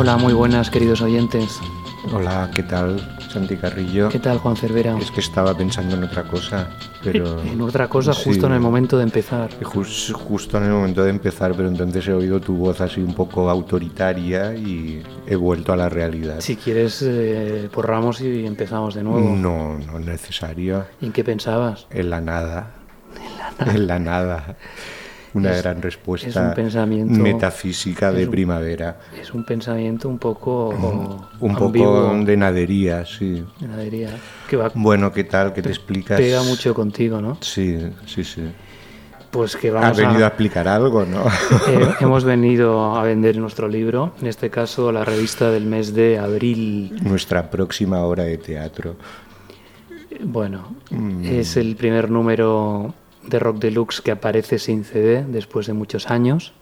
Hola, muy buenas queridos oyentes. Hola, ¿qué tal, Santi Carrillo? ¿Qué tal, Juan Cervera? Es que estaba pensando en otra cosa, pero... En otra cosa justo en el momento de empezar. Jus- justo en el momento de empezar, pero entonces he oído tu voz así un poco autoritaria y he vuelto a la realidad. Si quieres, eh, borramos y empezamos de nuevo. No, no es necesario. ¿Y en qué pensabas? En la nada. En la nada. Una Es- gran es respuesta un pensamiento- metafísica de un- primavera. Es un pensamiento un poco Un ambiguo, poco de nadería, sí. de nadería, que va, Bueno, ¿qué tal? ¿Qué te explicas? pega mucho contigo, ¿no? Sí, sí, sí. Pues que Has vamos venido a a... explicar algo, ¿no? eh, hemos venido a vender nuestro libro, en este caso la revista del mes de abril. Nuestra próxima obra de teatro. Bueno, Mm. es el primer número de Rock Deluxe que aparece sin CD después de muchos años.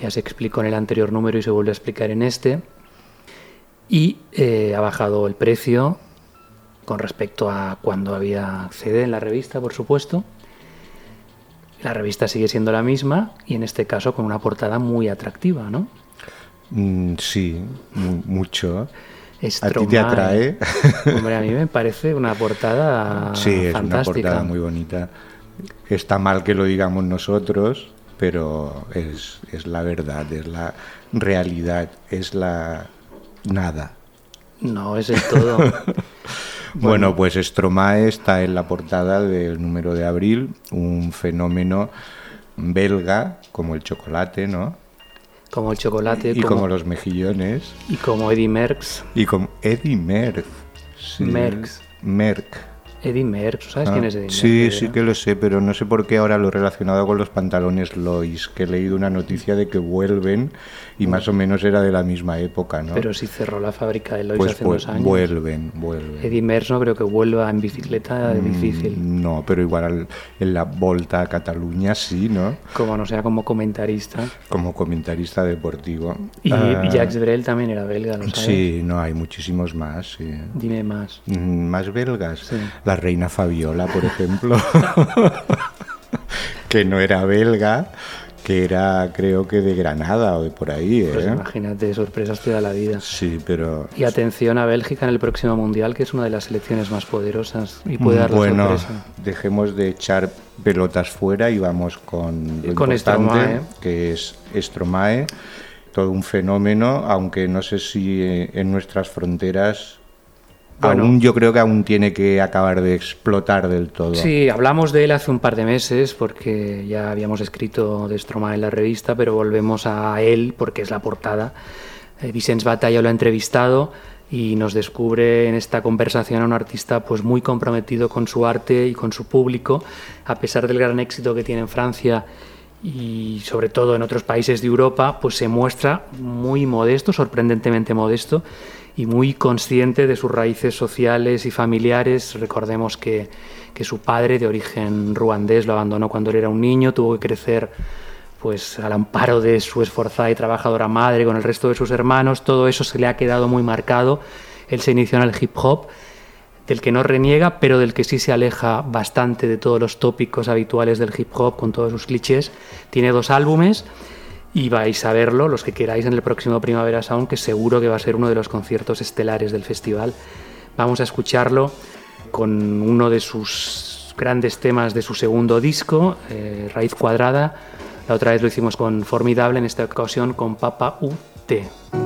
Ya se explicó en el anterior número y se vuelve a explicar en este. Y eh, ha bajado el precio con respecto a cuando había CD en la revista, por supuesto. La revista sigue siendo la misma y en este caso con una portada muy atractiva, ¿no? Mm, sí, mu- mucho. ¿A ti te Stromae. atrae? Hombre, a mí me parece una portada sí, es una fantástica. portada muy bonita. Está mal que lo digamos nosotros, pero es, es la verdad, es la realidad, es la nada. No, es el todo. Bueno, pues Stromae está en la portada del número de abril, un fenómeno belga como el chocolate, ¿no? Como el chocolate, Y como, como los mejillones. y como Eddie Merckx. Y con Eddie Merckx. Sí. Merckx. Merck. Eddie Merckx, ¿sabes Ah, quién es Eddie Sí, Merckx? sí que lo sé, pero no sé por qué ahora lo he relacionado con los pantalones Lois, que he leído una noticia de que vuelven y más o menos era de la misma época, ¿no? Pero si cerró la fábrica de Lois pues hace vu- unos años. vuelven, vuelven. Eddie Merckx no creo que vuelva en bicicleta, es difícil. Mm, No, pero igual al- en la Volta a Cataluña sí, ¿no? Como no sea como comentarista. Como comentarista deportivo. Y Ah, Jacques Brel también era belga, ¿lo sabes? Sí, no, hay muchísimos más, sí. Dime más. Mm, Más belgas. Sí. La reina Fabiola, por ejemplo, que no era belga, que era creo que de Granada o de por ahí. Pues ¿eh? imagínate, sorpresas te da la vida. Sí, pero... Y atención a Bélgica en el próximo mundial, que es una de las selecciones más poderosas y puede dar la bueno, sorpresa. dejemos de echar pelotas fuera y vamos con lo Con importante, Stromae. que es Stromae, todo un fenómeno, aunque no sé si eh, en nuestras fronteras Bueno. aún yo creo que aún tiene que acabar de explotar del todo. Sí, hablamos de él hace un par de meses porque ya habíamos escrito de Stromae en la revista, pero volvemos a él porque es la portada. Eh, Vicens Batalla lo ha entrevistado y nos descubre en esta conversación a un artista pues muy comprometido con su arte y con su público, a pesar del gran éxito que tiene en Francia y sobre todo en otros países de Europa, pues se muestra muy modesto, sorprendentemente modesto y muy consciente de sus raíces sociales y familiares. Recordemos que, que su padre, de origen ruandés, lo abandonó cuando él era un niño, tuvo que crecer pues al amparo de su esforzada y trabajadora madre con el resto de sus hermanos, todo eso se le ha quedado muy marcado. Él se inició en el hip hop, del que no reniega, pero del que sí se aleja bastante de todos los tópicos habituales del hip hop, con todos sus clichés. Tiene dos álbumes y vais a verlo, los que queráis, en el próximo Primavera Sound, que seguro que va a ser uno de los conciertos estelares del festival. Vamos a escucharlo con uno de sus grandes temas de su segundo disco, eh, Raíz Cuadrada. La otra vez lo hicimos con Formidable, en esta ocasión con Papa UT.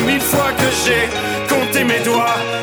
mille fois que j'ai compté mes doigts.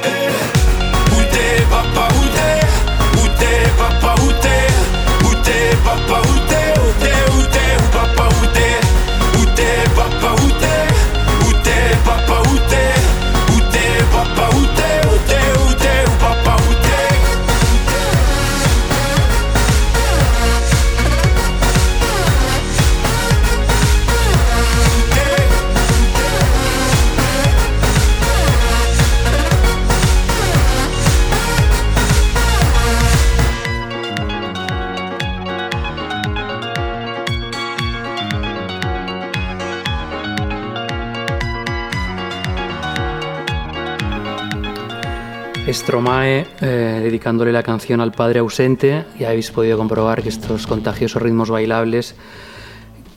Stromae, eh, dedicándole la canción al padre ausente, ya habéis podido comprobar que estos contagiosos ritmos bailables,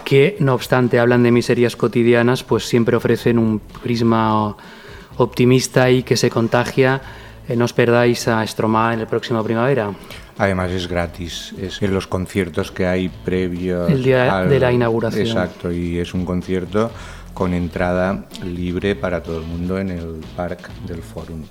que no obstante hablan de miserias cotidianas, pues siempre ofrecen un prisma optimista y que se contagia. Eh, no os perdáis a Stromae en el próximo primavera. Además es gratis, es en los conciertos que hay previos. El día de la inauguración. Exacto, y es un concierto con entrada libre para todo el mundo en el Parc del Fórum.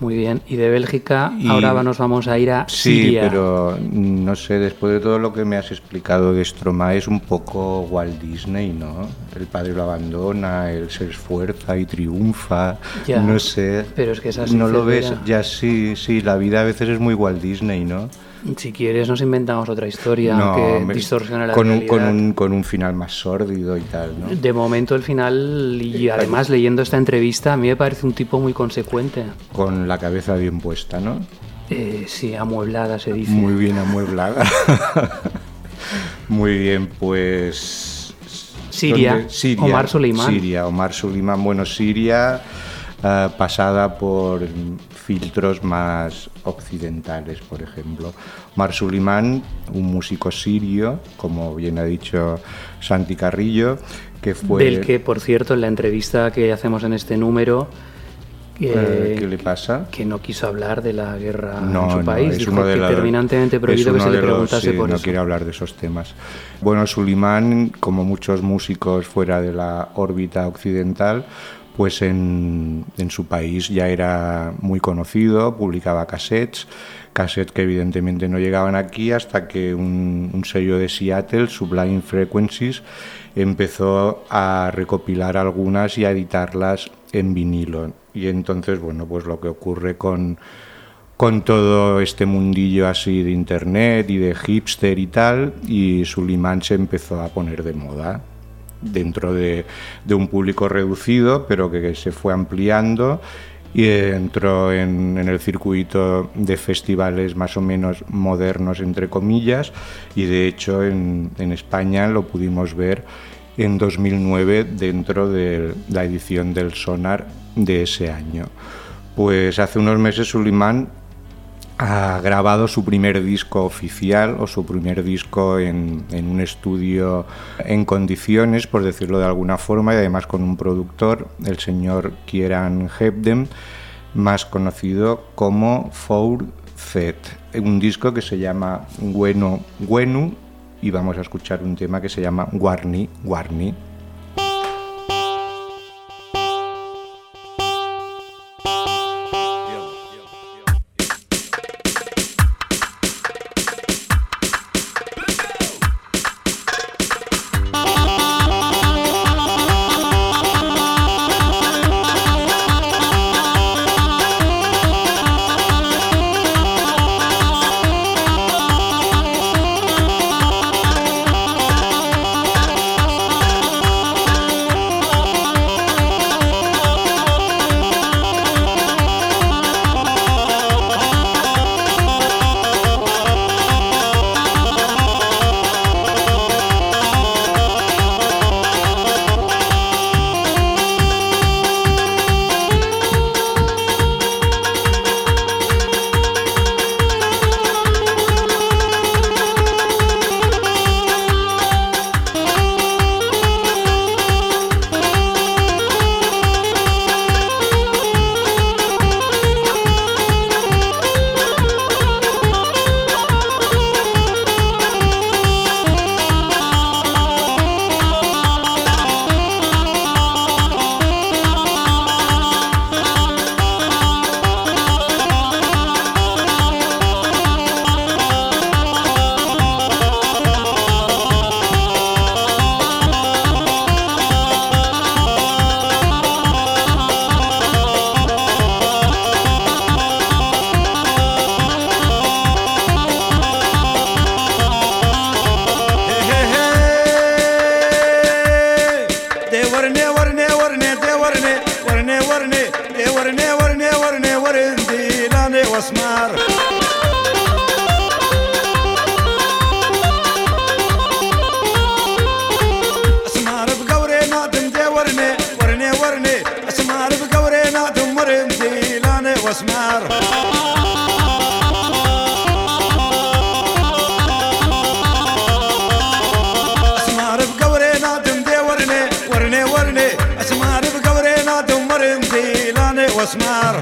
Muy bien. Y de Bélgica, Y- ahora nos vamos a ir a Sí, Siria. pero no sé, después de todo lo que me has explicado de Stromae es un poco Walt Disney, ¿no? El padre lo abandona, él se esfuerza y triunfa, Ya, no sé. pero es que es así, No lo ves, ya sí, sí, la vida a veces es muy Walt Disney, ¿no? Si quieres, nos inventamos otra historia No, que distorsione la con un, realidad. con, un, con un final más sórdido y tal, ¿no? De momento, el final, y además leyendo esta entrevista, a mí me parece un tipo muy consecuente. Con la cabeza bien puesta, ¿no? Eh, sí, amueblada se dice. Muy bien amueblada. Muy bien, pues. Siria, ¿dónde? Omar Suleiman. Siria, Omar Suleiman. Bueno, Siria eh, pasada por filtros más occidentales, por ejemplo. Omar Suleiman, un músico sirio, como bien ha dicho Santi Carrillo, que fue. Del que, por cierto, en la entrevista que hacemos en este número, Eh, ¿Qué le pasa? Que no quiso hablar de la guerra en su país. Es uno de que terminantemente prohibido que se le preguntase por no eso. quiere hablar de esos temas. Bueno, Sulimán, como muchos músicos fuera de la órbita occidental, pues en, en, su país ya era muy conocido, publicaba cassettes, cassettes que evidentemente no llegaban aquí hasta que un, sello de Seattle, Sublime Frequencies, empezó a recopilar algunas y a editarlas en vinilo. Y entonces, bueno, pues lo que ocurre con, con todo este mundillo así de internet y de hipster y tal, y Sulimán se empezó a poner de moda dentro de, un público reducido, pero que, se fue ampliando y entró en, en, el circuito de festivales más o menos modernos, entre comillas, y de hecho en, en España lo pudimos ver en 2009 dentro de la edición del Sonar de ese año. Pues hace unos meses Sulimán ha grabado su primer disco oficial o su primer disco en, un estudio en condiciones, por decirlo de alguna forma, y además con un productor, el señor Kieran Hebden, más conocido como Four Z, un disco que se llama Bueno Wenu y vamos a escuchar un tema que se llama Warni Warni. حرم زيلاني واسمر اسمر بقورينا دندي ورني ورني ورني. اسمر بقورينا دمرم زيلاني واسمر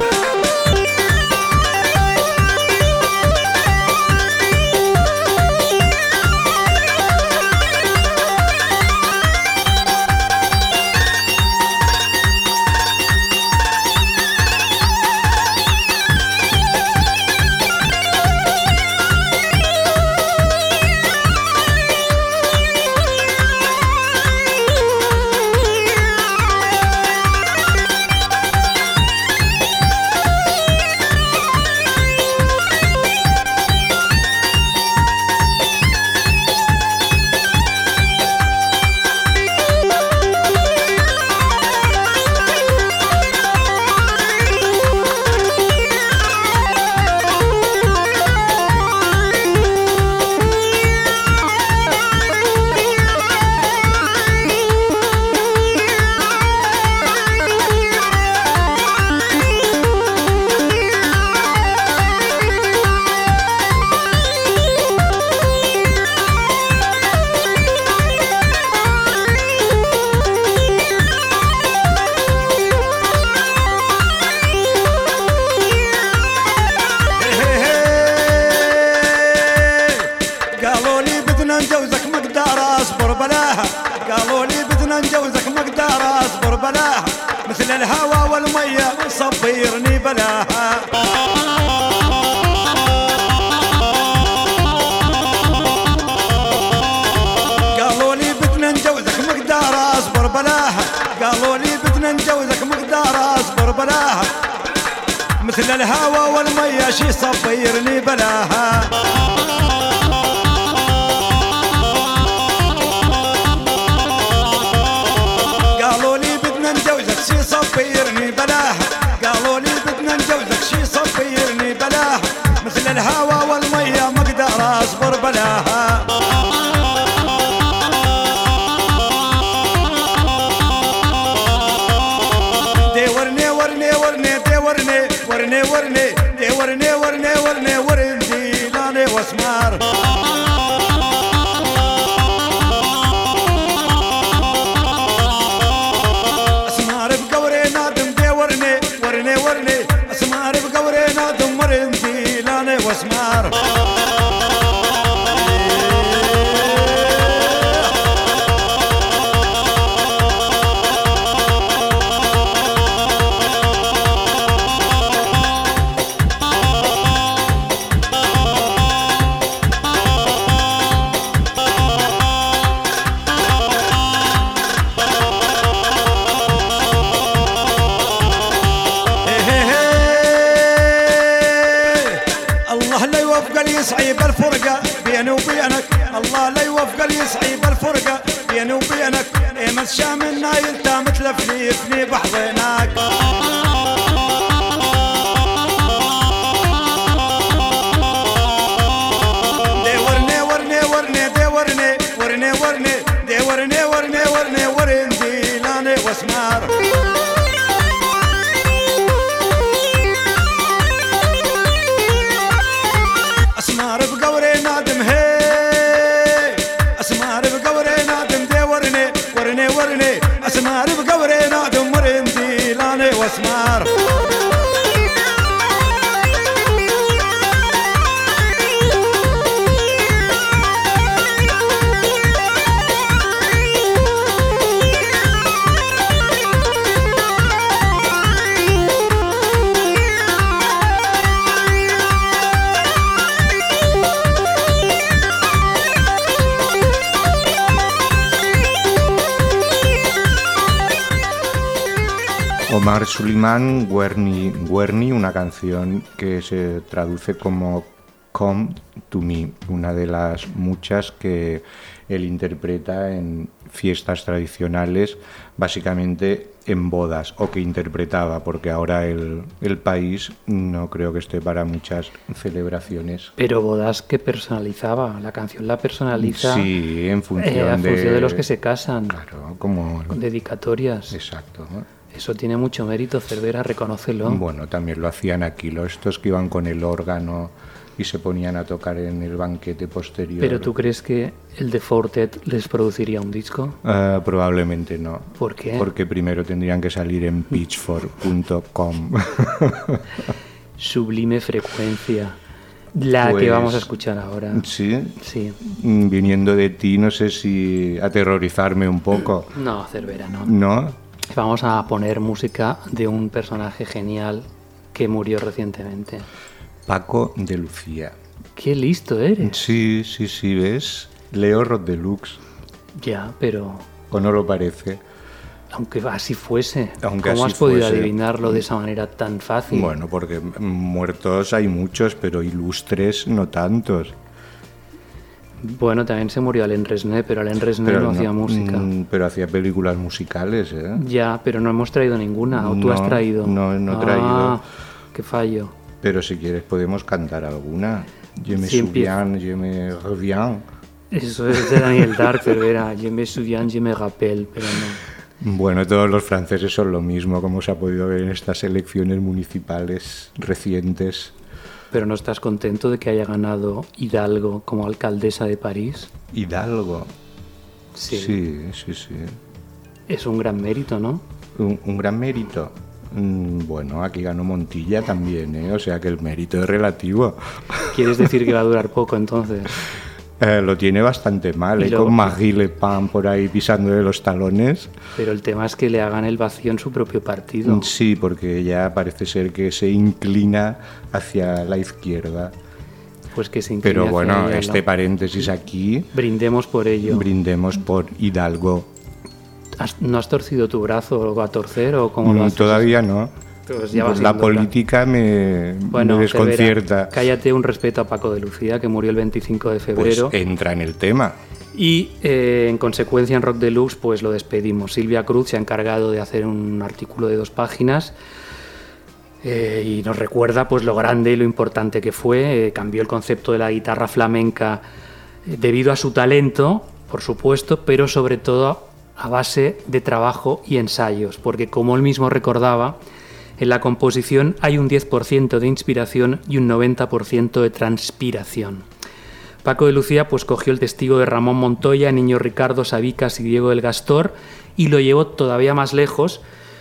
الهوى والمية شي صبيرني بلاها. عارف قبري نادم مرمتي لاني واسمار Suleiman, Guerni, Guerni, una canción que se traduce como Come to Me, una de las muchas que él interpreta en fiestas tradicionales, básicamente en bodas, o que interpretaba, porque ahora el, el país no creo que esté para muchas celebraciones. Pero bodas que personalizaba, la canción la personaliza Sí, en función, eh, a función de los que se casan, Claro, como... con dedicatorias. Exacto. Eso tiene mucho mérito, Cervera, reconocerlo. Bueno, también lo hacían aquí, los estos que iban con el órgano y se ponían a tocar en el banquete posterior. Pero tú crees que el de Fortet les produciría un disco? Eh, probablemente no. ¿Por qué? Porque primero tendrían que salir en pitchfork.com. Sublime frecuencia. La que Pues- vamos a escuchar ahora. sí, Sí. Mm, viniendo de ti, no sé si aterrorizarme un poco. No, Cervera, no. ¿No? Vamos a poner música de un personaje genial que murió recientemente. Paco de Lucía. Qué listo eres. Sí, sí, sí, ¿ves? Leo Rod Deluxe. Ya, pero ¿O no lo parece? aunque así fuese, Aunque ¿cómo así has podido fuese. adivinarlo de esa manera tan fácil? Bueno, porque muertos hay muchos, pero ilustres no tantos. Bueno, también se murió Alain Resnais, pero Alain Resnais no, hacía música. mm, pero hacía películas musicales, ¿eh? Ya, pero no hemos traído ninguna, o tú has traído. no, no he Ah, traído. qué fallo. Pero si quieres podemos cantar alguna. Je me Sí, souviens, je me reviens. Eso es de Daniel Dark, Cervera. Je me souviens, je me rappelle, pero no. Bueno, todos los franceses son lo mismo, como se ha podido ver en estas elecciones municipales recientes. Pero no estás contento de que haya ganado Hidalgo como alcaldesa de París. Hidalgo. Sí. sí, sí. sí. Es un gran mérito, ¿no? Un, un gran mérito. Mm, Bueno, aquí ganó Montilla también, ¿eh? O sea que el mérito es relativo. ¿Quieres decir que va a durar poco entonces? Eh, lo tiene bastante mal, ¿eh? luego- con Magui Le Pen por ahí pisándole los talones. Pero el tema es que le hagan el vacío en su propio partido. Sí, porque ya parece ser que se inclina hacia la izquierda. Pues que se incline Pero hacia bueno, ella, este ¿no? paréntesis aquí, Brindemos por ello. brindemos por Hidalgo. ¿Has- ¿No has torcido tu brazo o a torcer o cómo lo Mm, haces? Todavía no. Pues ya Pues la política me, Bueno, me desconcierta. Cállate un respeto a Paco de Lucía, que murió el 25 de Pues febrero. entra en el tema. Y eh, en consecuencia en Rock Deluxe pues lo despedimos. Silvia Cruz se ha encargado de hacer un artículo de dos páginas eh, y nos recuerda pues lo grande y lo importante que fue. Eh, cambió el concepto de la guitarra flamenca debido a su talento, por supuesto, pero sobre todo a base de trabajo y ensayos, porque como él mismo recordaba, en la composición hay un 10% de inspiración y un 90% de transpiración. Paco de Lucía pues cogió el testigo de Ramón Montoya, Niño Ricardo, Sabicas y Diego del Gastor y lo llevó todavía más lejos.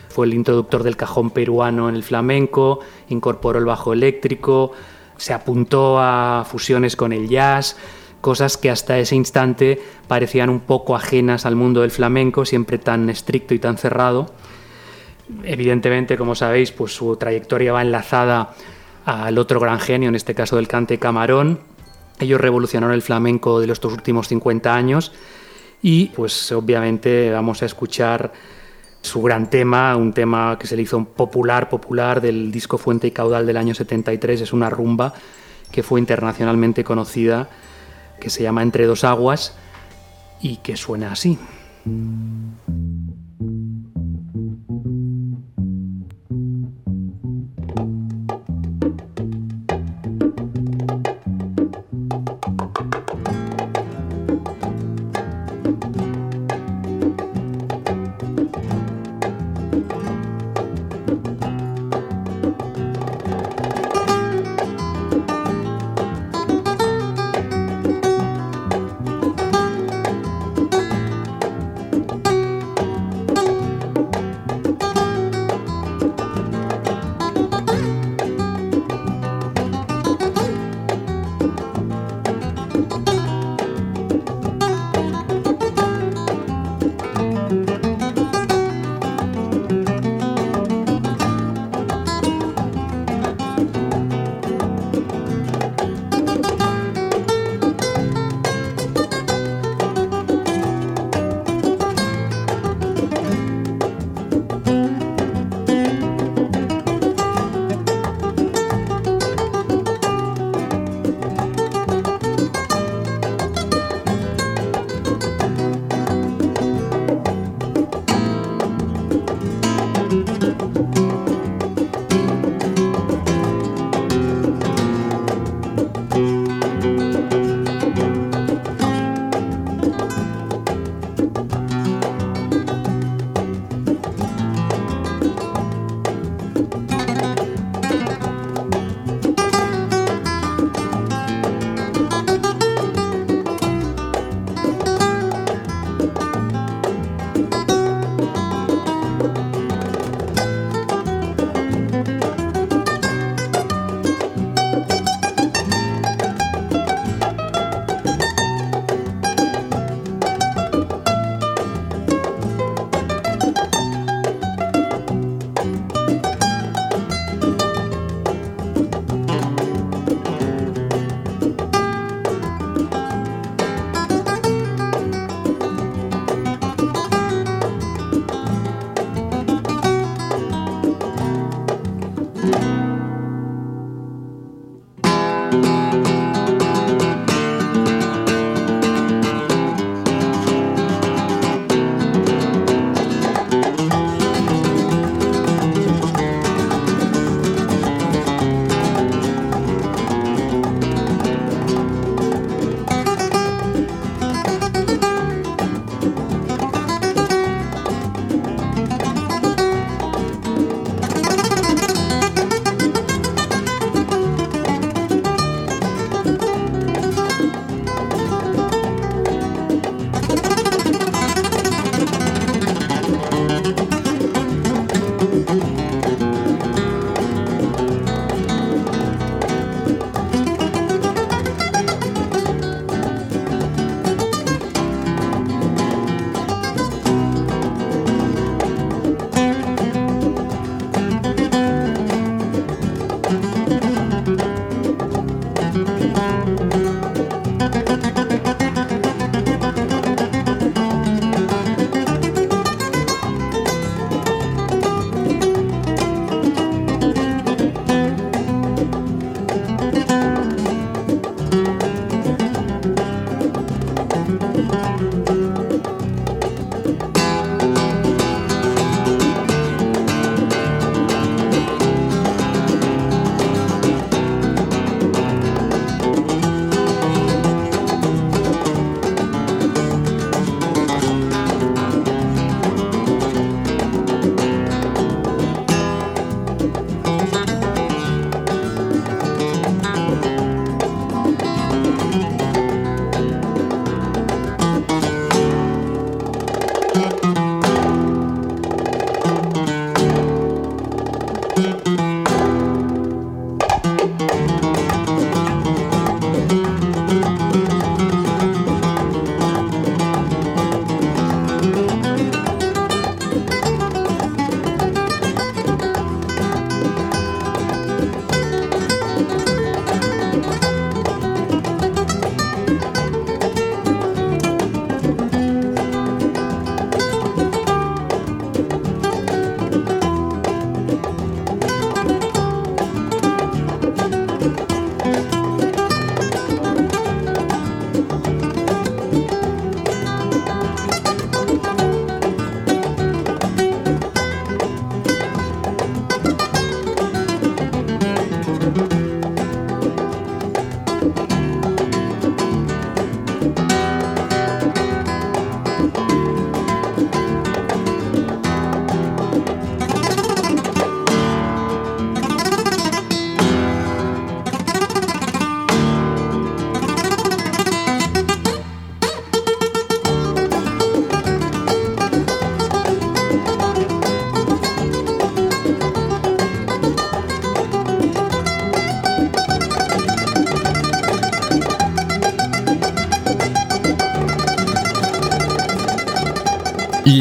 Fue el introductor del cajón peruano en el flamenco, incorporó el bajo eléctrico, se apuntó a fusiones con el jazz, cosas que hasta ese instante parecían un poco ajenas al mundo del flamenco, siempre tan estricto y tan cerrado. Evidentemente, como sabéis, pues su trayectoria va enlazada al otro gran genio, en este caso del cante camarón. Ellos revolucionaron el flamenco de estos últimos 50 años y pues obviamente vamos a escuchar su gran tema, un tema que se le hizo popular, popular del disco Fuente y Caudal del año 73, es una rumba que fue internacionalmente conocida, que se llama Entre dos aguas y que suena así.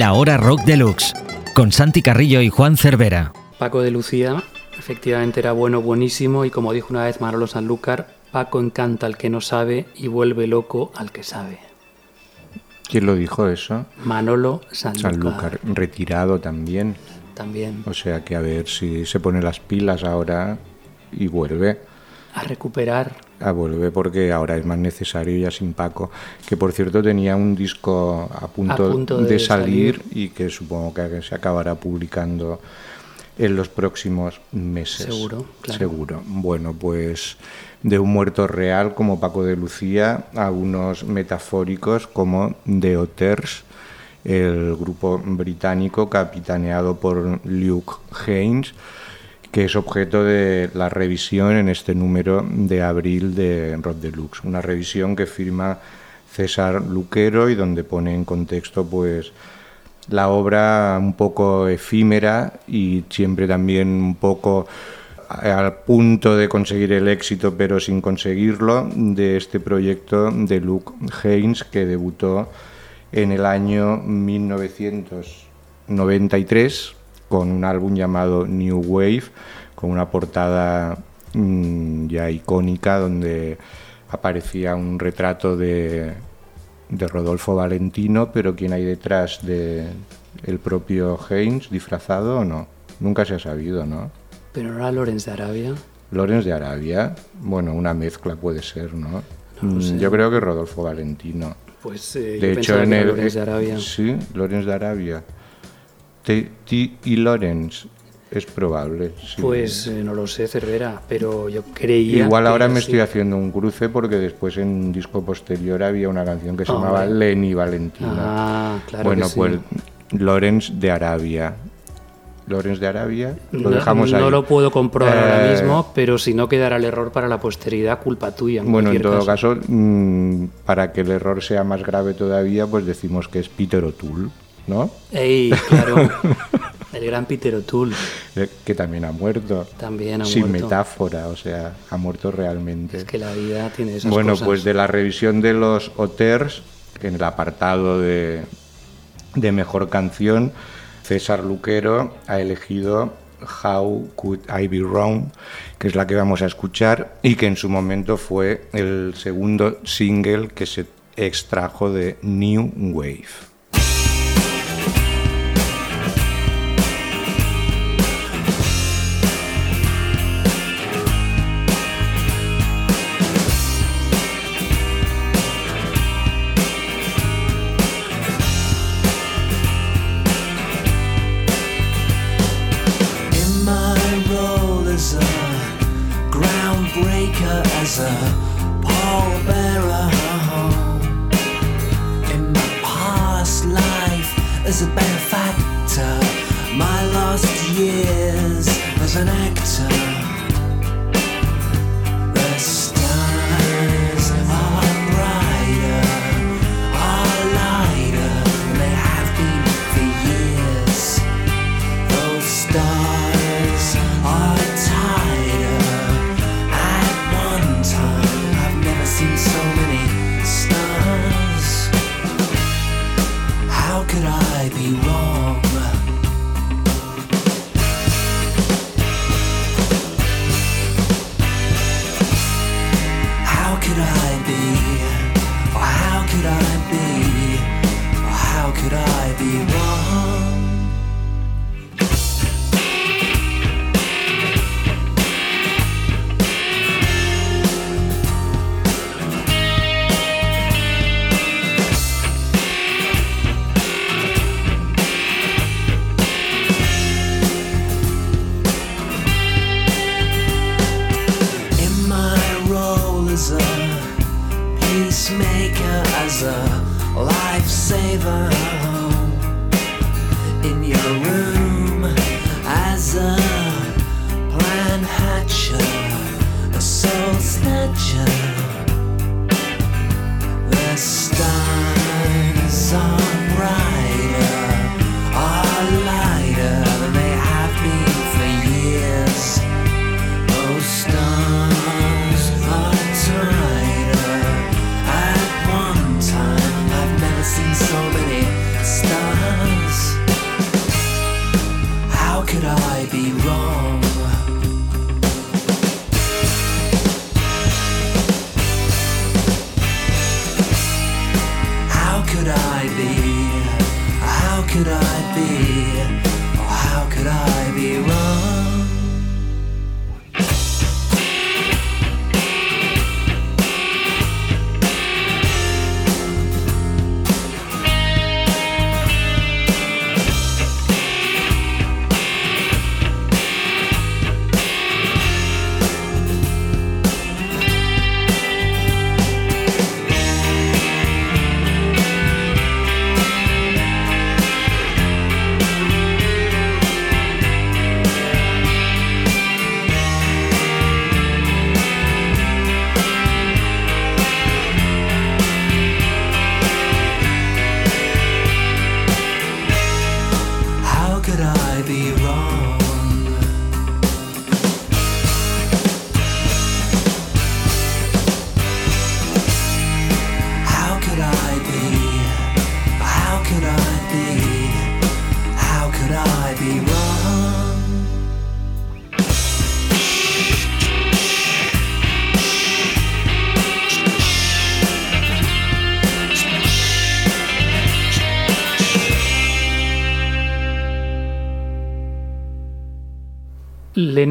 La Hora Rock Deluxe, con Santi Carrillo y Juan Cervera. Paco de Lucía, efectivamente era bueno, buenísimo, y como dijo una vez Manolo Sanlúcar, Paco encanta al que no sabe y vuelve loco al que sabe. ¿Quién lo dijo eso? Manolo Sanlúcar. Sanlúcar, retirado también. También. O sea que a ver si se pone las pilas ahora y vuelve. A recuperar. A vuelve porque ahora es más necesario ya sin Paco, que por cierto tenía un disco a punto, A punto de, de salir, salir. y que supongo que se acabará publicando en los próximos meses. Seguro, claro. Seguro. Bueno, pues de un muerto real como Paco de Lucía a unos metafóricos como The Otters, el grupo británico capitaneado por Luke Haynes, que es objeto de la revisión en este número de abril de Rock Deluxe. Una revisión que firma César Luquero y donde pone en contexto pues la obra un poco efímera y siempre también un poco al punto de conseguir el éxito pero sin conseguirlo de este proyecto de Luke Haynes que debutó en el año 1993 con un álbum llamado New Wave con una portada mm, ya icónica donde aparecía un retrato de, de Rodolfo Valentino, pero ¿quién hay detrás de el propio Haynes disfrazado o no? Nunca se ha sabido, ¿no? Pero no era Lorenz de Arabia. Lorenz de Arabia, bueno, una mezcla puede ser, ¿no? Mm, sé. Yo creo que Rodolfo Valentino. Pues eh, De yo hecho, en el. De Arabia. Sí, Lorenz de Arabia. T, T y Lorenz, es probable. sí. Pues eh, no lo sé, Cervera, pero yo creía. Igual ahora me estoy haciendo un cruce porque después en un disco posterior había una canción que se Hombre. llamaba Lenny Valentino. Ah, claro. bueno, que sí. pues Lorenz de Arabia. Lorenz de Arabia, lo no, dejamos ahí. no lo puedo comprobar ahora Eh, mismo, pero si no quedará el error para la posteridad, culpa tuya. En Bueno, en todo caso, mm, para que el error sea más grave todavía, pues decimos que es Peter O'Toole, ¿no? Ey, claro. el gran Peter O'Toole Eh, Que también ha muerto. también ha Sin muerto. metáfora, o sea, ha muerto realmente. Es que la vida tiene esas bueno, cosas. pues de la revisión de los Oters, en el apartado de, de mejor canción, César Luquero ha elegido How Could I Be Wrong, que es la que vamos a escuchar y que en su momento fue el segundo single que se extrajo de New Wave. Uh,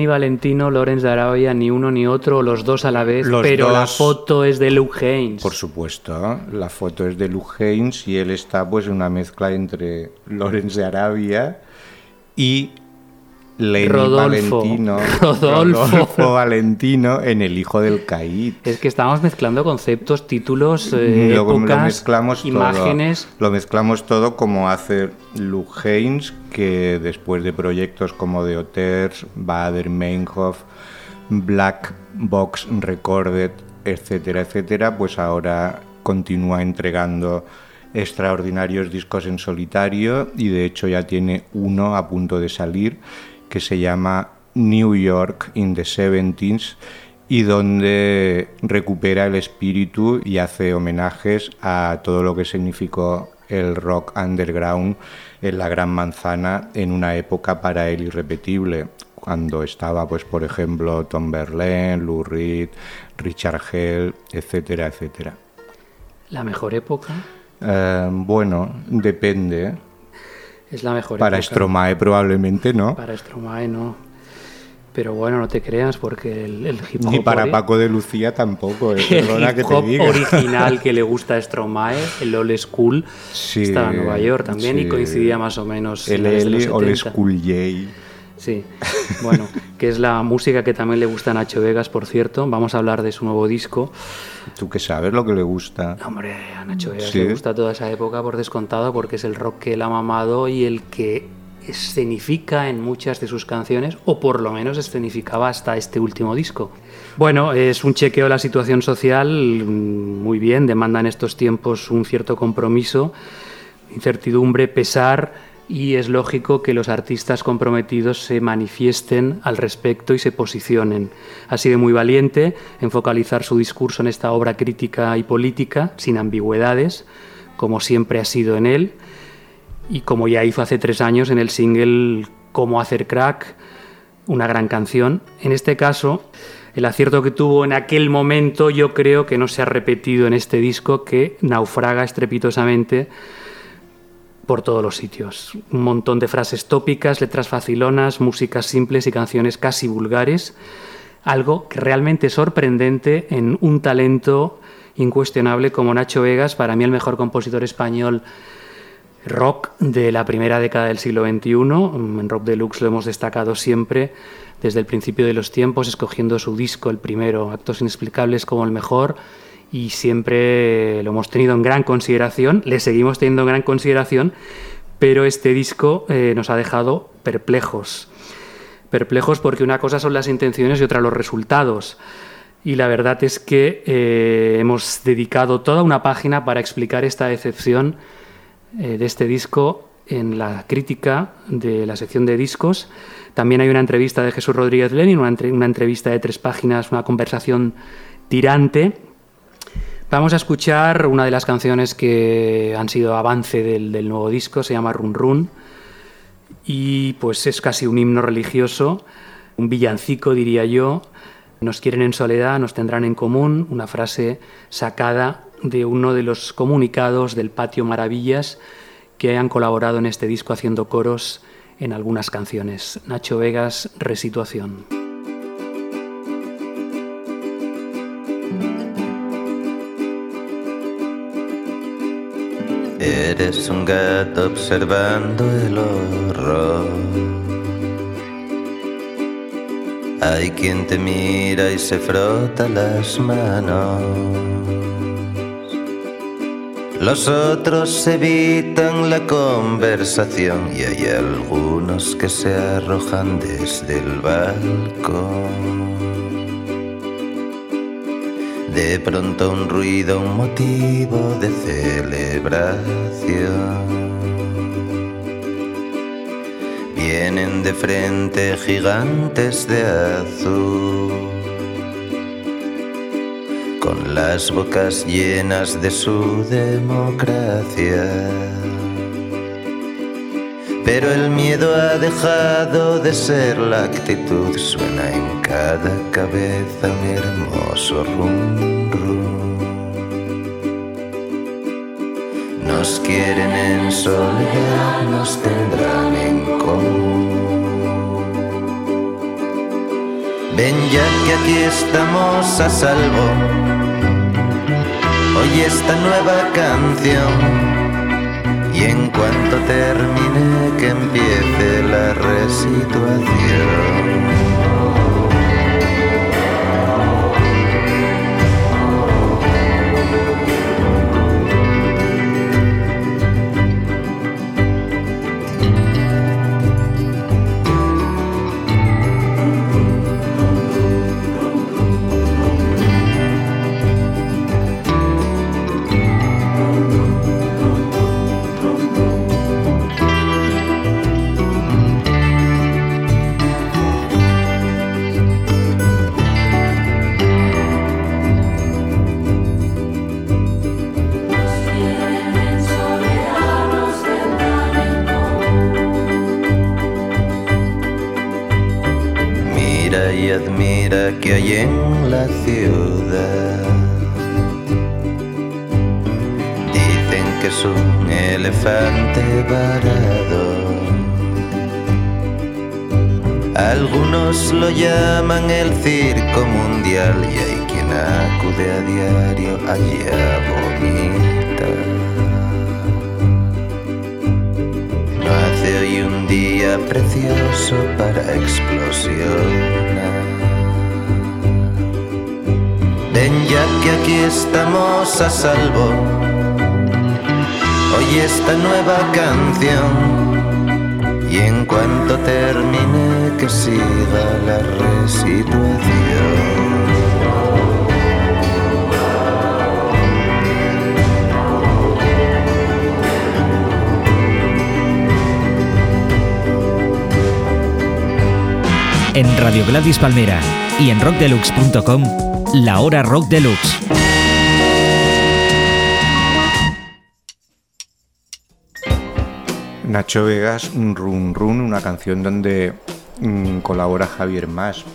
Valentino, Lorenz de Arabia, ni uno ni otro, los dos a la vez, Los pero la foto es de Luke Haynes. Por supuesto, la foto es de Luke Haynes y él está pues en una mezcla entre Lorenz de Arabia y Rodolfo. Valentino, Rodolfo. Valentino en El hijo del Caíd. Es que estamos mezclando conceptos, títulos, eh, lo, mezclamos imágenes. todo. Lo mezclamos todo como hace Luke Haynes, que después de proyectos como The Otters, Bader Meinhof, Black Box Recorded, etcétera, etcétera, pues ahora continúa entregando extraordinarios discos en solitario y de hecho ya tiene uno a punto de salir que se llama New York in the 70s y donde recupera el espíritu y hace homenajes a todo lo que significó el rock underground en la Gran Manzana en una época para él irrepetible, cuando estaba, pues, por ejemplo, Tom Verlaine, Lou Reed, Richard Hell, etcétera, etcétera. La mejor época Eh, bueno, depende. Es la mejor Para época. Stromae probablemente no. Para Stromae no. Pero bueno, no te creas porque el, el hip hop Ni para Paco de Lucía tampoco, eh, perdona que te original que le gusta a Stromae, el old school, Sí, estaba en Nueva York también y coincidía más o menos el 70. School J. Sí, bueno, que es la música que también le gusta a Nacho Vegas, por cierto. Vamos a hablar de su nuevo disco. Tú que sabes lo que le gusta. Hombre, a Nacho Vegas Sí. le gusta toda esa época por descontado porque es el rock que él ha mamado y el que escenifica en muchas de sus canciones, o por lo menos escenificaba hasta este último disco. Bueno, es un chequeo de la situación social, muy bien, demanda en estos tiempos un cierto compromiso, incertidumbre, pesar, y es lógico que los artistas comprometidos se manifiesten al respecto y se posicionen. Ha sido muy valiente en focalizar su discurso en esta obra crítica y política, sin ambigüedades, como siempre ha sido en él, y como ya hizo hace tres años en el single Cómo hacer crack, una gran canción. En este caso, el acierto que tuvo en aquel momento yo creo que no se ha repetido en este disco que naufraga estrepitosamente por todos los sitios. Un montón de frases tópicas, letras facilonas, músicas simples y canciones casi vulgares. Algo realmente sorprendente en un talento incuestionable como Nacho Vegas, para mí el mejor compositor español rock de la primera década del siglo XXI. En Rock Deluxe lo hemos destacado siempre desde el principio de los tiempos, escogiendo su disco, el primero, Actos Inexplicables, como el mejor. Y siempre lo hemos tenido en gran consideración, le seguimos teniendo en gran consideración, pero este disco eh, nos ha dejado perplejos. Perplejos porque una cosa son las intenciones y otra los resultados. Y la verdad es que eh, hemos dedicado toda una página para explicar esta decepción eh, de este disco en la crítica de la sección de discos. También hay una entrevista de Jesús Rodríguez Lenin, una, entre- una entrevista de tres páginas, una conversación tirante. Vamos a escuchar una de las canciones que han sido avance del, nuevo disco, se llama Run Run, y pues es casi un himno religioso, un villancico diría yo. Nos quieren en soledad, nos tendrán en común, una frase sacada de uno de los comunicados del Patio Maravillas que han colaborado en este disco haciendo coros en algunas canciones. Nacho Vegas, Resituación. Eres un gato observando el horror. Hay quien te mira y se frota las manos. Los otros evitan la conversación y hay algunos que se arrojan desde el balcón. De pronto un ruido, un motivo de celebración. Vienen de frente gigantes de azul, con las bocas llenas de su democracia. Pero el miedo ha dejado de ser la actitud, suena en cada cabeza un hermoso rum rum. Nos quieren en soledad, nos tendrán en común. Ven ya que aquí estamos a salvo. Oye esta nueva canción y en cuanto termine que empiece la resituación. Que hay en la ciudad. Dicen que es un elefante varado. Algunos lo llaman el circo mundial y hay quien acude a diario allí a vomitar. No hace hoy un día precioso para explosionar. Ven ya que aquí estamos a salvo. Oye esta nueva canción. Y en cuanto termine que siga la resituación. En Radio Gladys Palmera y en rockdeluxe.com la Hora Rock Deluxe. Nacho Vegas, Run Run, una canción donde mm, colabora Javier Más.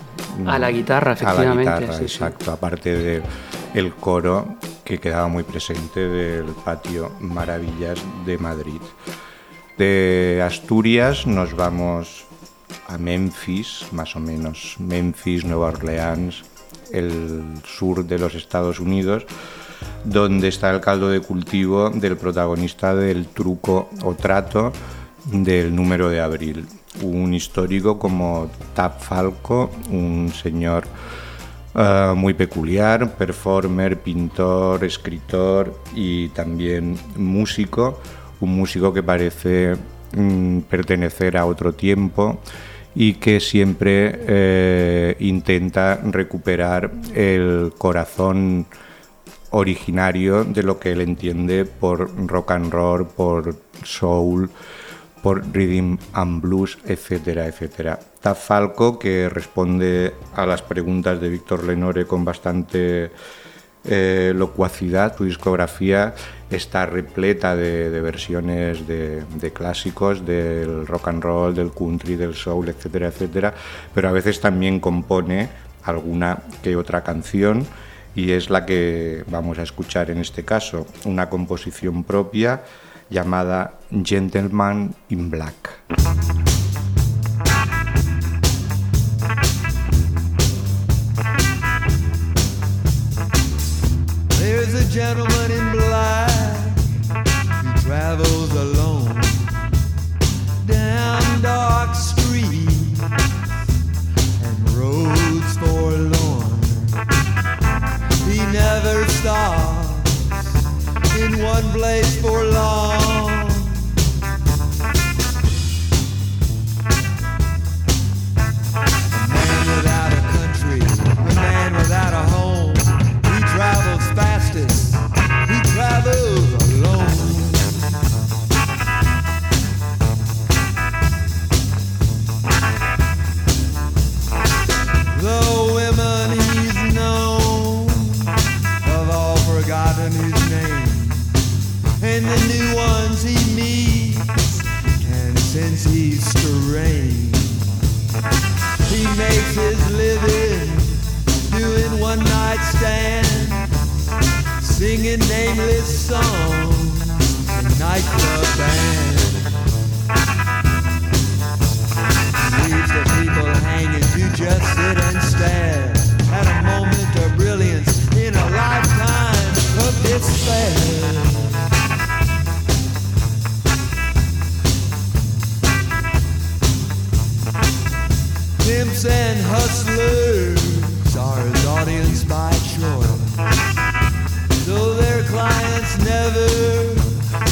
A la guitarra, efectivamente. A la guitarra, exacto. Aparte del el coro que quedaba muy presente del patio Maravillas de Madrid. De Asturias nos vamos a Memphis, más o menos. Memphis, Nueva Orleans, el sur de los Estados Unidos, donde está el caldo de cultivo del protagonista del truco o trato del número de abril. Un histórico como Tap Falco, un señor eh, muy peculiar, performer, pintor, escritor y también músico, un músico que parece mm, pertenecer a otro tiempo y que siempre eh, intenta recuperar el corazón originario de lo que él entiende por rock and roll, por soul, por rhythm and blues, etcétera, etcétera. Tafalco, que responde a las preguntas de Víctor Lenore con bastante eh, locuacidad, su discografía está repleta de, versiones de, clásicos del rock and roll, del country, del soul, etcétera, etcétera, pero a veces también compone alguna que otra canción y es la que vamos a escuchar en este caso, una composición propia llamada Gentleman in Black. Gentleman in black who travels alone down dark streets and roads forlorn. He never stops in one place for long. Sense he's strange. He makes his living doing one night stands, singing nameless songs in nightclub bands. Leaves the people hanging you just sit and stare at a moment of brilliance in a lifetime of despair. Pimps and hustlers are his audience by choice. So their clients never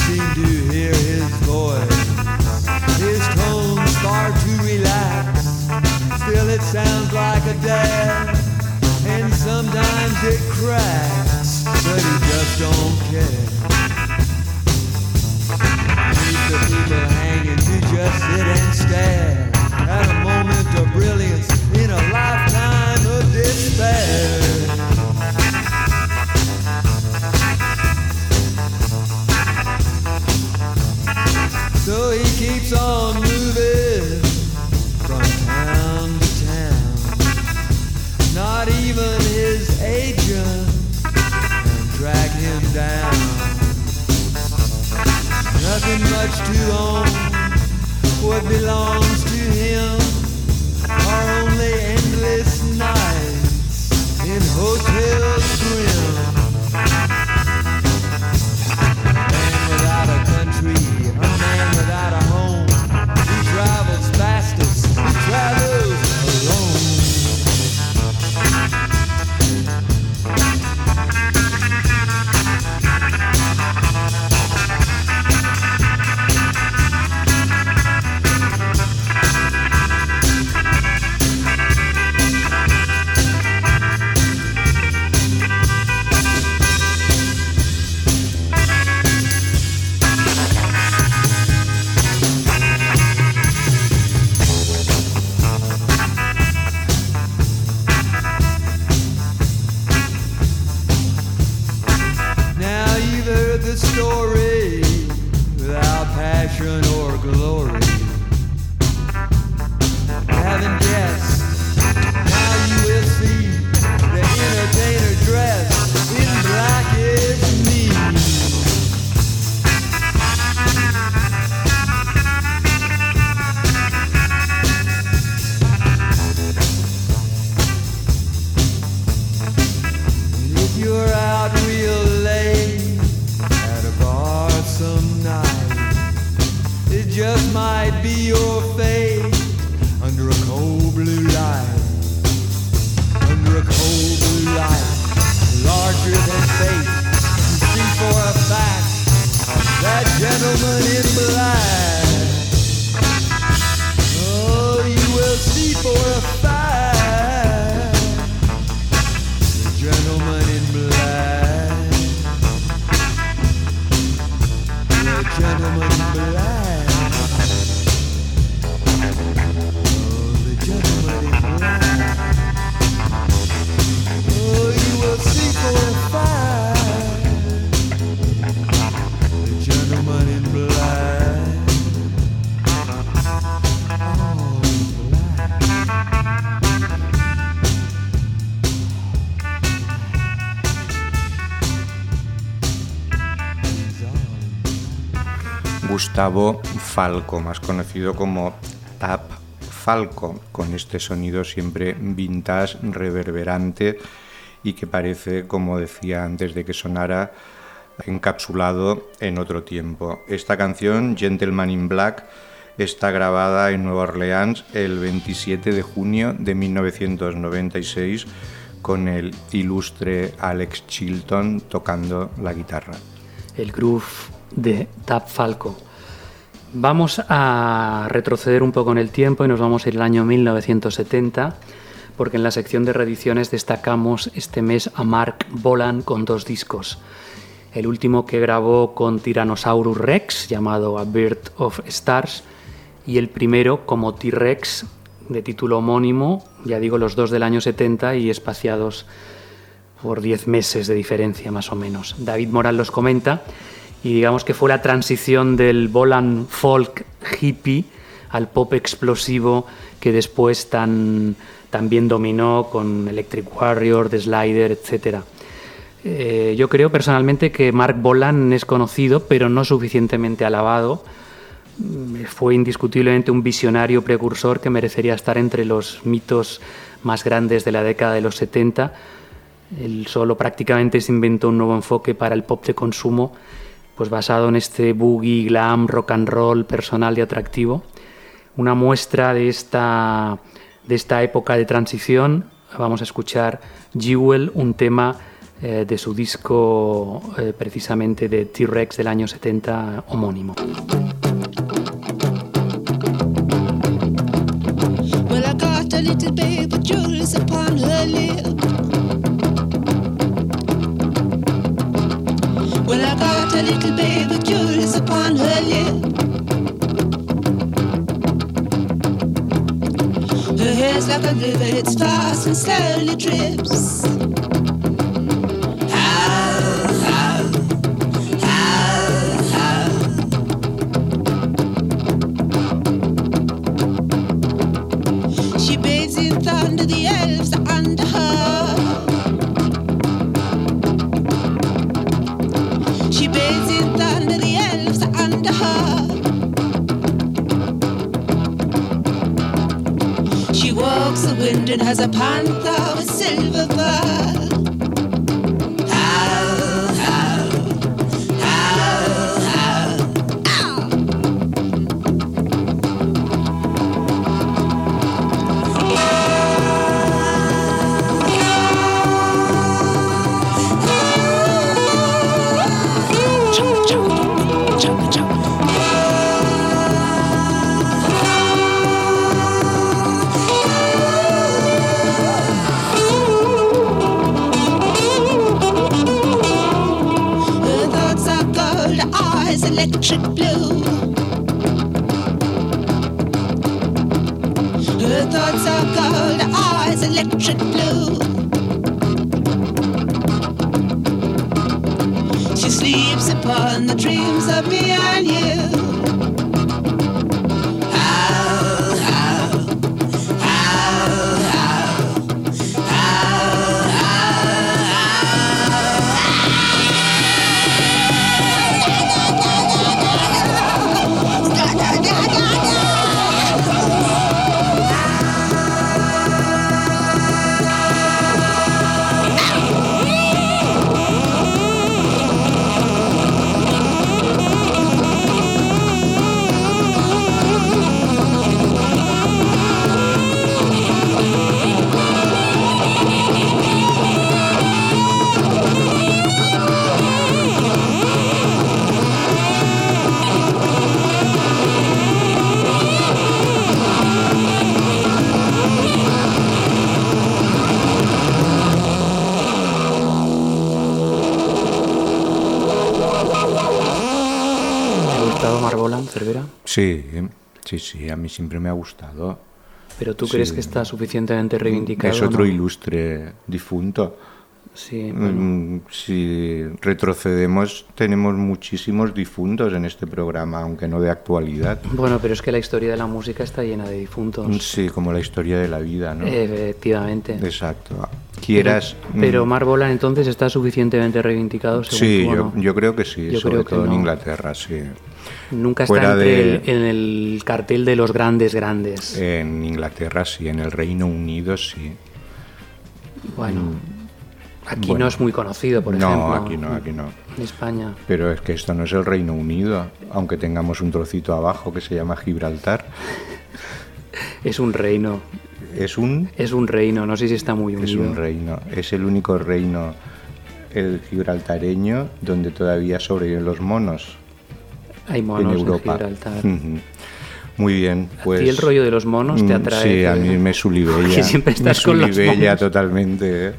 seem to hear his voice. His tone's far too relaxed, still it sounds like a dad. And sometimes it cracks, but he just don't care. Leave the people hanging to just sit and stare a moment of brilliance in a lifetime of despair. So he keeps on moving from town to town. Not even his agent can him down. Nothing much to own. What belongs in hotel rooms Gustavo Falco, más conocido como Tap Falco, con este sonido siempre vintage, reverberante y que parece, como decía antes de que sonara, encapsulado en otro tiempo. Esta canción, Gentleman in Black, está grabada en Nueva Orleans el 27 de junio de 1996 con el ilustre Alex Chilton tocando la guitarra. El groove de Tap Falco. Vamos a retroceder un poco en el tiempo y nos vamos a ir al año 1970, porque en la sección de reediciones destacamos este mes a Mark Bolan con dos discos. El último que grabó con Tyrannosaurus Rex, llamado A Bird of Stars, y el primero como T-Rex, de título homónimo, ya digo, los dos del año 70 y espaciados por 10 meses de diferencia más o menos. David Moral los comenta y digamos que fue la transición del Bolan folk hippie al pop explosivo que después tan, también dominó con Electric Warrior, The Slider, etc. Eh, yo creo personalmente que Mark Bolan es conocido, pero no suficientemente alabado. Mm, Fue indiscutiblemente un visionario precursor que merecería estar entre los mitos más grandes de la década de los 70. Él solo prácticamente se inventó un nuevo enfoque para el pop de consumo pues basado en este boogie, glam, rock and roll personal y atractivo. Una muestra de esta, de esta época de transición, vamos a escuchar Jewel, un tema eh, de su disco eh, precisamente de T-Rex del año 70 homónimo. Well, A little baby jewels upon her lip. Her hair's like a river, it's fast and slowly drips. Sí, sí, sí, a mí siempre me ha gustado. ¿Pero tú Sí. crees que está suficientemente reivindicado? Es otro no? ilustre difunto. Sí, bueno. Mm, Si retrocedemos, tenemos muchísimos difuntos en este programa, aunque no de actualidad. Bueno, pero es que la historia de la música está llena de difuntos. Sí, como la historia de la vida, ¿no? Efectivamente. Exacto. Quieras. Pero mm, Mark Bolan entonces está suficientemente reivindicado según Sí, tú, ¿o yo, no? yo creo que sí, Yo sobre creo que todo en. Inglaterra, sí. Nunca está entre de- el- en el cartel de los grandes grandes. En Inglaterra sí, en el Reino Unido sí. bueno, aquí bueno. no es muy conocido, por no, ejemplo. aquí no, aquí no. En España. Pero es que esto no es el Reino Unido, aunque tengamos un trocito abajo que se llama Gibraltar. Es un reino. Es un, Es un reino, no sé si está muy es unido. un reino, es el único reino, el gibraltareño, donde todavía sobreviven los monos Hay monos en Europa. Gibraltar. Muy bien, pues... ¿Y el rollo de los monos te Mm, atrae? Sí, a Que- mí me sulibella. que siempre estás me con los sulibella totalmente. ¿eh?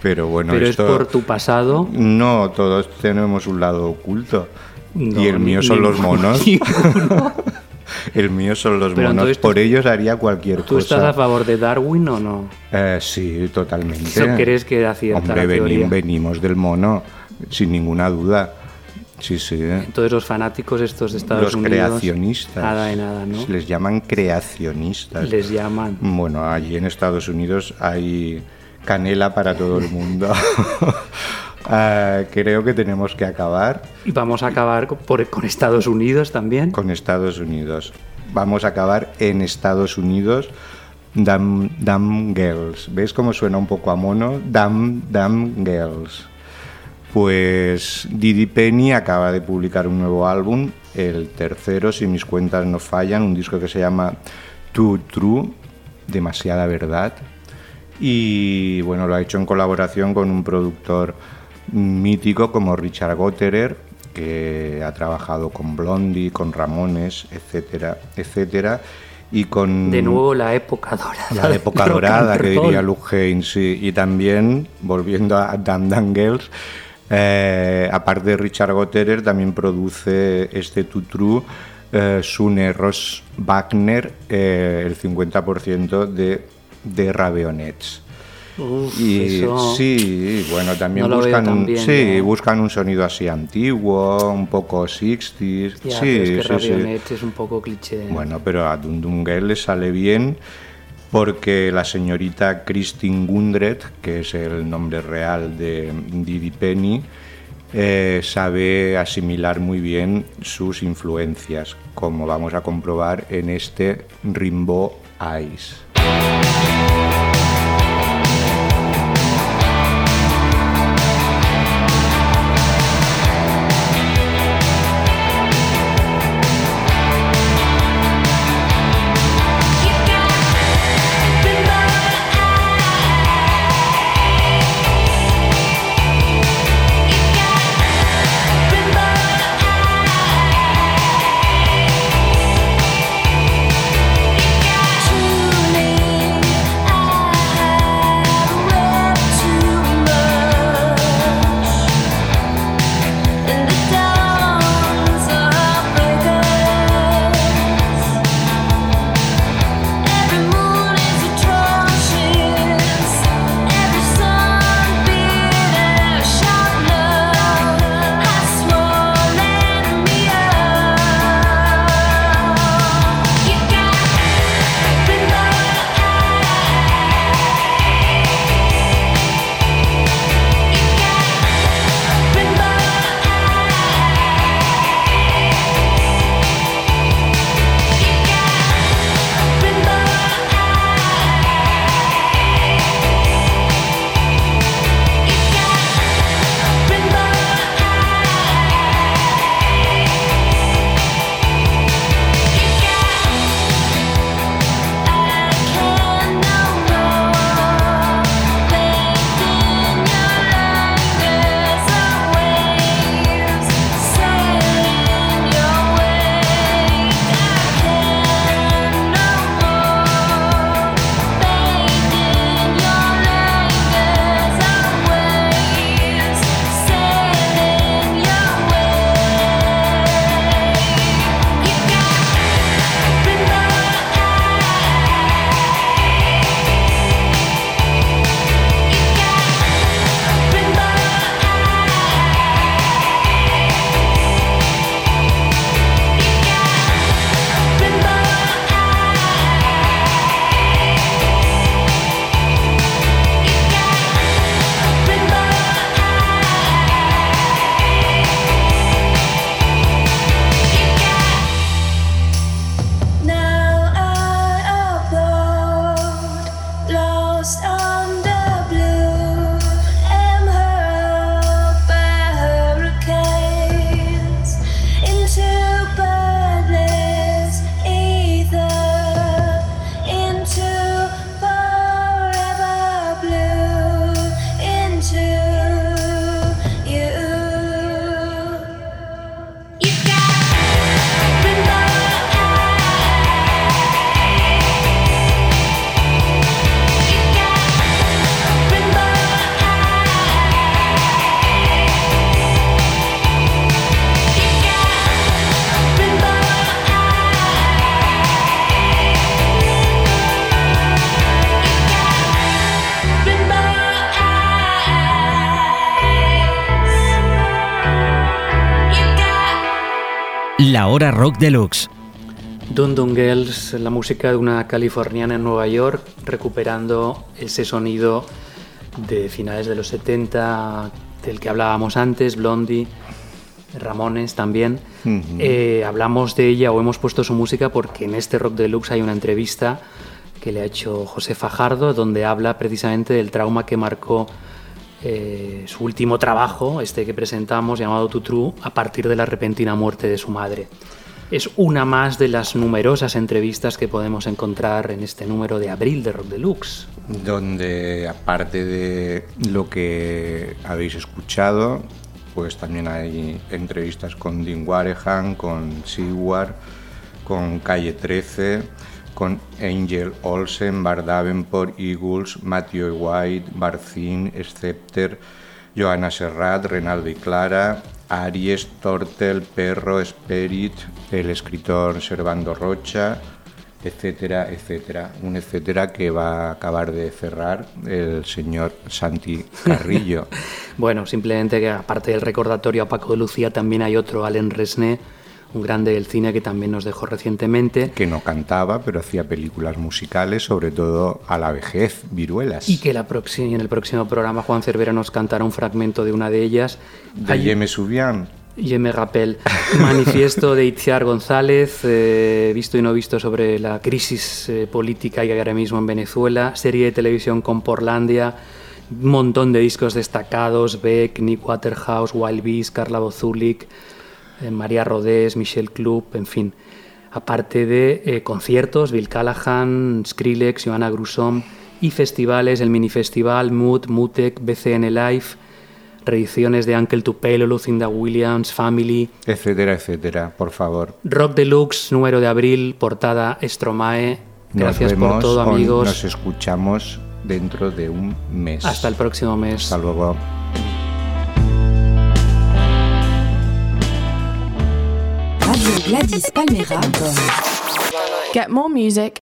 Pero bueno, Pero esto... es por tu pasado. No, todos tenemos un lado oculto. No, y el ni- mío son los monos. el mío son los Pero monos. tú- Por ellos haría cualquier ¿Tú estás cosa. a favor de Darwin o no? Eh, sí, totalmente. ¿Eso crees que da cierta Hombre, la veni- teoría? venimos del mono, sin ninguna duda. Sí, sí. Entonces los fanáticos estos de Estados Los Unidos... creacionistas. Nada de nada, ¿no? Les llaman creacionistas. Les llaman. Bueno, allí en Estados Unidos hay canela para todo el mundo. Ah, creo que tenemos que acabar Y vamos a acabar con, por- con Estados Unidos también. con Estados Unidos. Vamos a acabar en Estados Unidos. Damn, damn Girls. ¿Ves cómo suena un poco a mono? Damn, damn Girls. Pues Didi Penny acaba de publicar un nuevo álbum, el tercero, si mis cuentas no fallan, un disco que se llama Too True, demasiada verdad. Y bueno, lo ha hecho en colaboración con un productor mítico como Richard Gotterer, que ha trabajado con Blondie, con Ramones, etcétera, etcétera. Y con De nuevo la época dorada. la época dorada que diría Luke Haynes sí. y también volviendo a Dan Dan Girls eh, aparte de Richard Gotterer también produce este Tutru eh, Sune Ross Wagner eh, el 50% de, de Raveonets Uf, y eso- sí, bueno, también no buscan un, bien, sí, ¿no? buscan un sonido así antiguo, un poco 60s. Ya, sí, pero es que sí, sí. Es un poco cliché. Bueno, pero a Dundun Girl le sale bien porque la señorita Christine Gundret, que es el nombre real de Didi Penny, eh, sabe asimilar muy bien sus influencias, como vamos a comprobar en este Rimbaud Eyes. La Hora Rock Deluxe. Dun Dun Girls, la música de una californiana en Nueva York, recuperando ese sonido de finales de los 70 del que hablábamos antes, Blondie, Ramones también. Eh, hablamos de ella o hemos puesto su música porque en este Rock Deluxe hay una entrevista que le ha hecho José Fajardo, donde habla precisamente del trauma que marcó eh, su último trabajo, este que presentamos, llamado Tutru, a partir de la repentina muerte de su madre. Es una más de las numerosas entrevistas que podemos encontrar en este número de abril de Rock Deluxe. Donde, aparte de lo que habéis escuchado, pues también hay entrevistas con Dean Warehan, con Seward, con Calle 13, con Angel Olsen, Bar Davenport, Eagles, Matthew White, Barcin, Scepter, Johanna Serrat, Renaldo y Clara, Aries, Tortel, Perro, Spirit, el escritor Servando Rocha, etcétera, etcétera. Un etcétera que va a acabar de cerrar el señor Santi Carrillo. bueno, simplemente que aparte del recordatorio a Paco de Lucía, también hay otro, Alain Resné, un grande del cine que también nos dejó recientemente. Que no cantaba, pero hacía películas musicales, sobre todo a la vejez, viruelas. Y que la en el próximo programa Juan Cervera nos cantará un fragmento de una de ellas. De Yeme Subian. Yeme Rappel, manifiesto de Itziar González, eh, visto y no visto sobre la crisis eh, política que hay ahora mismo en Venezuela, serie de televisión con Porlandia, un montón de discos destacados, Beck, Nick Waterhouse, Wild Beast, Carla Bozulik, eh, María Rodés, Michelle Club, en fin. Aparte de eh, conciertos, Bill Callahan, Skrillex, Johanna Grusom y festivales, el mini festival Mood, Mutec, BCN Live, reediciones de Uncle Tupelo, Lucinda Williams, Family, etcétera, etcétera, por favor. Rock Deluxe, número de abril, portada Stromae. Gracias por todo, amigos. Nos escuchamos dentro de un mes. Hasta el próximo mes. Hasta luego. Radio Gladys Palmera. Get more music